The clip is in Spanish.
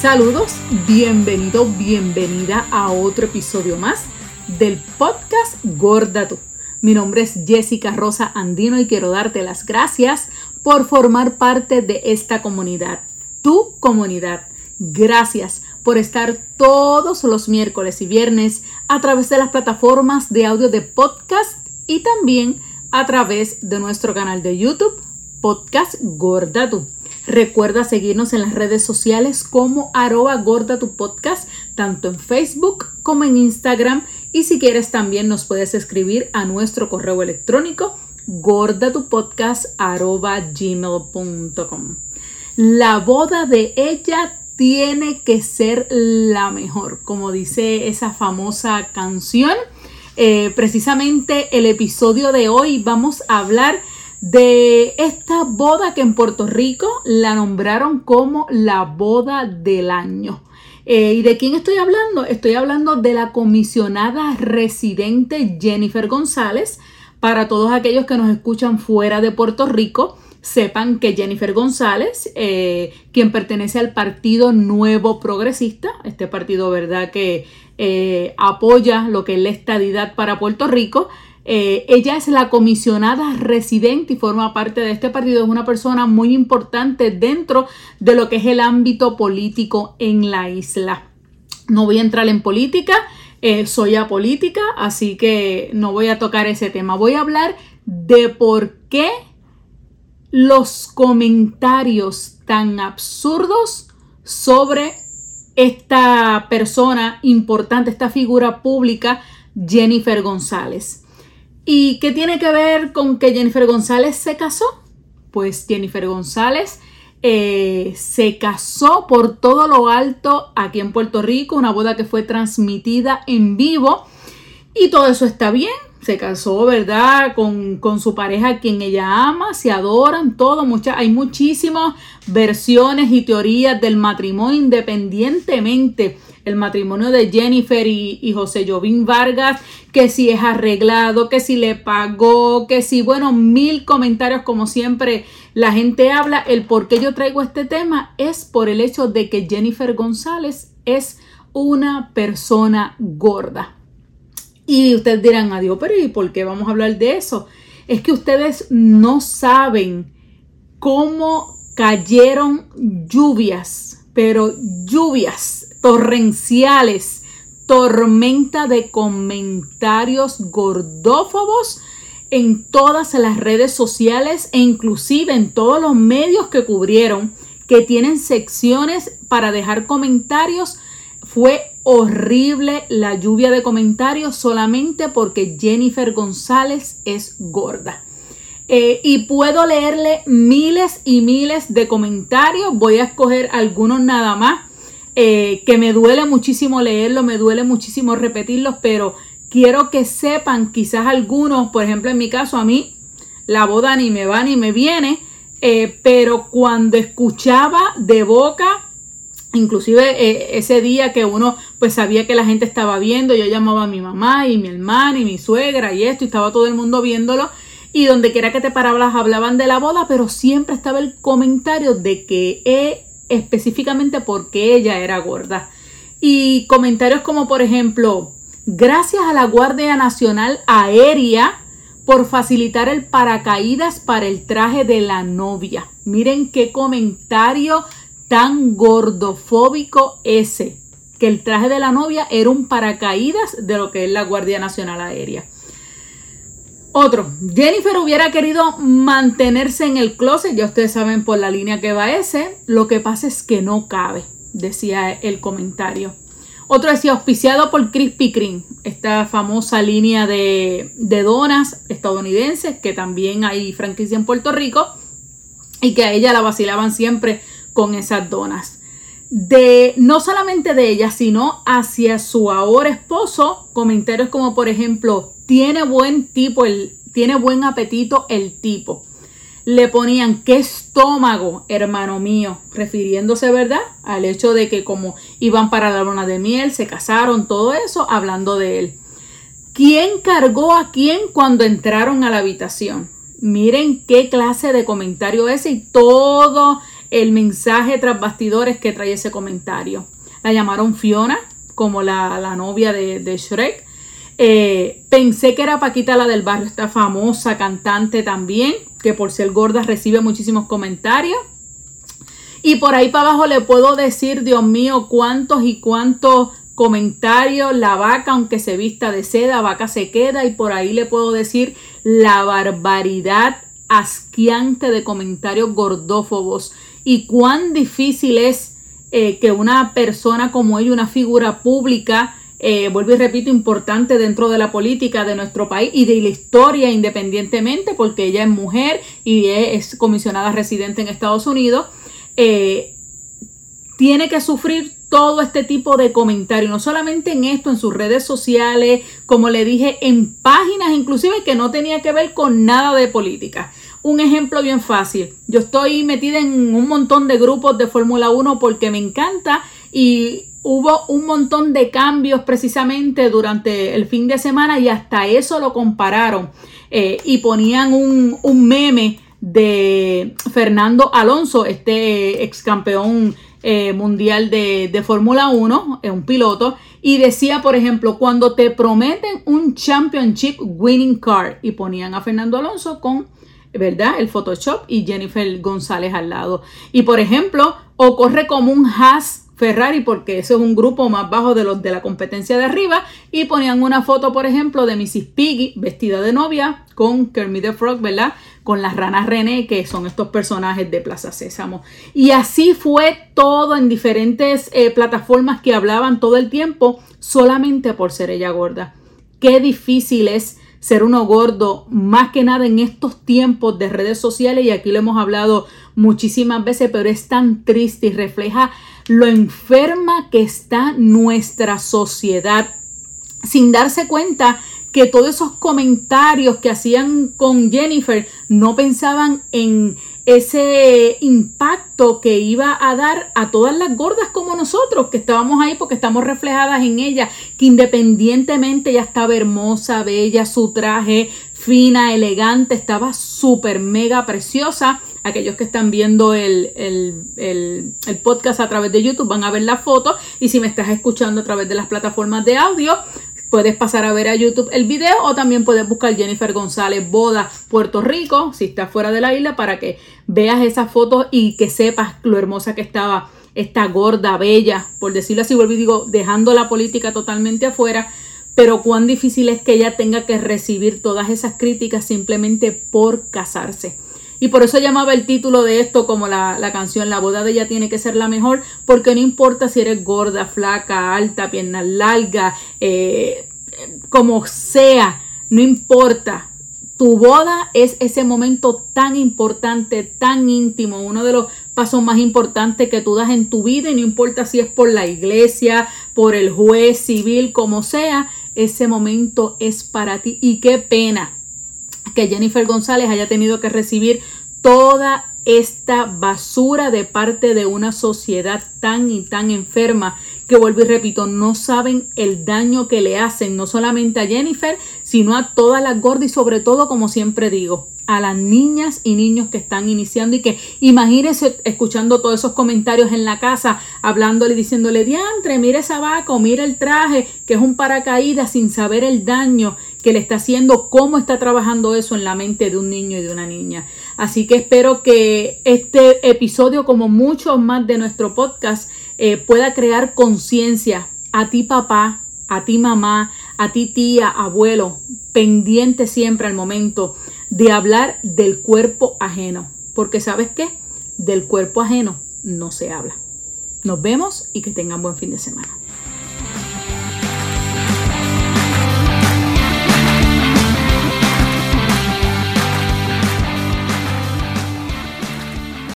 Saludos, bienvenido, bienvenida a otro episodio más del podcast Gorda Tú. Mi nombre es Jessica Rosa Andino y quiero darte las gracias por formar parte de esta comunidad, tu comunidad. Gracias por estar todos los miércoles y viernes a través de las plataformas de audio de podcast y también a través de nuestro canal de YouTube, Podcast Gorda Tú. Recuerda seguirnos en las redes sociales como arroba gorda tu podcast, tanto en Facebook como en Instagram. Y si quieres también nos puedes escribir a nuestro correo electrónico gordatupodcast.gmail.com La boda de ella tiene que ser la mejor, como dice esa famosa canción. Eh, precisamente el episodio de hoy vamos a hablar de esta boda que en Puerto Rico la nombraron como la boda del año. Eh, ¿Y de quién estoy hablando? Estoy hablando de la comisionada residente Jennifer González. Para todos aquellos que nos escuchan fuera de Puerto Rico, sepan que Jennifer González, eh, quien pertenece al Partido Nuevo Progresista, este partido, ¿verdad?, que eh, apoya lo que es la estadidad para Puerto Rico, eh, ella es la comisionada residente y forma parte de este partido. Es una persona muy importante dentro de lo que es el ámbito político en la isla. No voy a entrar en política, eh, soy apolítica, así que no voy a tocar ese tema. Voy a hablar de por qué los comentarios tan absurdos sobre esta persona importante, esta figura pública, Jennifer González. ¿Y qué tiene que ver con que Jennifer González se casó? Pues Jennifer González eh, se casó por todo lo alto aquí en Puerto Rico, una boda que fue transmitida en vivo y todo eso está bien. Se casó, ¿verdad? Con, su pareja, quien ella ama, se adoran, todo. Mucha, hay muchísimas versiones y teorías del matrimonio independientemente el matrimonio de Jennifer y, José Jovín Vargas, que si es arreglado, que si le pagó, que si, bueno, mil comentarios como siempre la gente habla. El por qué yo traigo este tema es por el hecho de que Jennifer González es una persona gorda. Y ustedes dirán, adiós, pero ¿y por qué vamos a hablar de eso? Es que ustedes no saben cómo cayeron lluvias, pero lluvias torrenciales, tormenta de comentarios gordófobos en todas las redes sociales e inclusive en todos los medios que cubrieron, que tienen secciones para dejar comentarios. Fue horrible la lluvia de comentarios solamente porque Jennifer González es gorda. Eh, y puedo leerle miles y miles de comentarios. Voy a escoger algunos nada más eh, que me duele muchísimo leerlo, me duele muchísimo repetirlos, pero quiero que sepan, quizás algunos, por ejemplo en mi caso, a mí la boda ni me va ni me viene, eh, pero cuando escuchaba de boca, inclusive eh, ese día que uno pues sabía que la gente estaba viendo, yo llamaba a mi mamá y mi hermana y mi suegra y esto, y estaba todo el mundo viéndolo, y donde quiera que te parabas hablaban de la boda, pero siempre estaba el comentario de que específicamente porque ella era gorda. Y comentarios como por ejemplo, gracias a la Guardia Nacional Aérea por facilitar el paracaídas para el traje de la novia. Miren qué comentario tan gordofóbico ese, que el traje de la novia era un paracaídas de lo que es la Guardia Nacional Aérea. Otro, Jennifer hubiera querido mantenerse en el closet, ya ustedes saben por la línea que va ese, lo que pasa es que no cabe, decía el comentario. Otro decía, auspiciado por Krispy Kreme, esta famosa línea de, de donas estadounidenses, que también hay franquicia en Puerto Rico, y que a ella la vacilaban siempre con esas donas. De, no solamente de ella, sino hacia su ahora esposo, comentarios como por ejemplo, tiene buen tipo, el, tiene buen apetito el tipo. Le ponían qué estómago, hermano mío, refiriéndose, ¿verdad? Al hecho de que como iban para la luna de miel, se casaron, todo eso, hablando de él. ¿Quién cargó a quién cuando entraron a la habitación? Miren qué clase de comentario ese y todo el mensaje tras bastidores que trae ese comentario. La llamaron Fiona, como la, novia de, de Shrek. Eh, pensé que era Paquita la del barrio, esta famosa cantante también, que por ser gorda recibe muchísimos comentarios. Y por ahí para abajo le puedo decir, Dios mío, cuántos y cuántos comentarios. La vaca, aunque se vista de seda, vaca se queda. Y por ahí le puedo decir la barbaridad asquiante de comentarios gordófobos. Y cuán difícil es eh, que una persona como ella, una figura pública, eh, vuelvo y repito, importante dentro de la política de nuestro país y de la historia independientemente, porque ella es mujer y es comisionada residente en Estados Unidos, eh, tiene que sufrir todo este tipo de comentarios, no solamente en esto, en sus redes sociales, como le dije, en páginas inclusive que no tenía que ver con nada de política. Un ejemplo bien fácil, yo estoy metida en un montón de grupos de Fórmula 1 porque me encanta y hubo un montón de cambios precisamente durante el fin de semana y hasta eso lo compararon. Eh, y ponían un, un meme de Fernando Alonso, este ex campeón eh, mundial de, de Fórmula 1, un piloto, y decía, por ejemplo, cuando te prometen un championship winning car, y ponían a Fernando Alonso con, ¿verdad? El Photoshop y Jennifer González al lado. Y por ejemplo, o corre como un Haas Ferrari porque ese es un grupo más bajo de los de la competencia de arriba y ponían una foto por ejemplo de Mrs. Piggy vestida de novia con Kermit the Frog, ¿verdad? Con las ranas René que son estos personajes de Plaza Sésamo. Y así fue todo en diferentes eh, plataformas que hablaban todo el tiempo solamente por ser ella gorda. Qué difícil es ser uno gordo, más que nada en estos tiempos de redes sociales, y aquí lo hemos hablado muchísimas veces, pero es tan triste y refleja lo enferma que está nuestra sociedad, sin darse cuenta que todos esos comentarios que hacían con Jennifer no pensaban en ese impacto que iba a dar a todas las gordas como nosotros, que estábamos ahí porque estamos reflejadas en ella, que independientemente ella estaba hermosa, bella, su traje fina, elegante, estaba súper mega preciosa. Aquellos que están viendo el, podcast a través de YouTube van a ver la foto y si me estás escuchando a través de las plataformas de audio, puedes pasar a ver a YouTube el video o también puedes buscar Jennifer González Boda Puerto Rico si estás fuera de la isla para que veas esa foto y que sepas lo hermosa que estaba esta gorda, bella, por decirlo así, vuelvo y digo, dejando la política totalmente afuera, pero cuán difícil es que ella tenga que recibir todas esas críticas simplemente por casarse. Y por eso llamaba el título de esto como la, canción La boda de ella tiene que ser la mejor, porque no importa si eres gorda, flaca, alta, piernas larga, eh, como sea, no importa. Tu boda es ese momento tan importante, tan íntimo, uno de los pasos más importantes que tú das en tu vida y no importa si es por la iglesia, por el juez civil, como sea, ese momento es para ti y qué pena que Jennifer González haya tenido que recibir toda esta basura de parte de una sociedad tan y tan enferma que vuelvo y repito, no saben el daño que le hacen no solamente a Jennifer, sino a todas las gordas y sobre todo, como siempre digo, a las niñas y niños que están iniciando y que imagínense escuchando todos esos comentarios en la casa, hablándole, diciéndole, diantre, mira esa vaca o mira el traje, que es un paracaídas sin saber el daño que le está haciendo, cómo está trabajando eso en la mente de un niño y de una niña. Así que espero que este episodio, como muchos más de nuestro podcast, eh, pueda crear conciencia a ti papá, a ti mamá, a ti tía, abuelo, pendiente siempre al momento de hablar del cuerpo ajeno. Porque sabes qué? Del cuerpo ajeno no se habla. Nos vemos y que tengan buen fin de semana.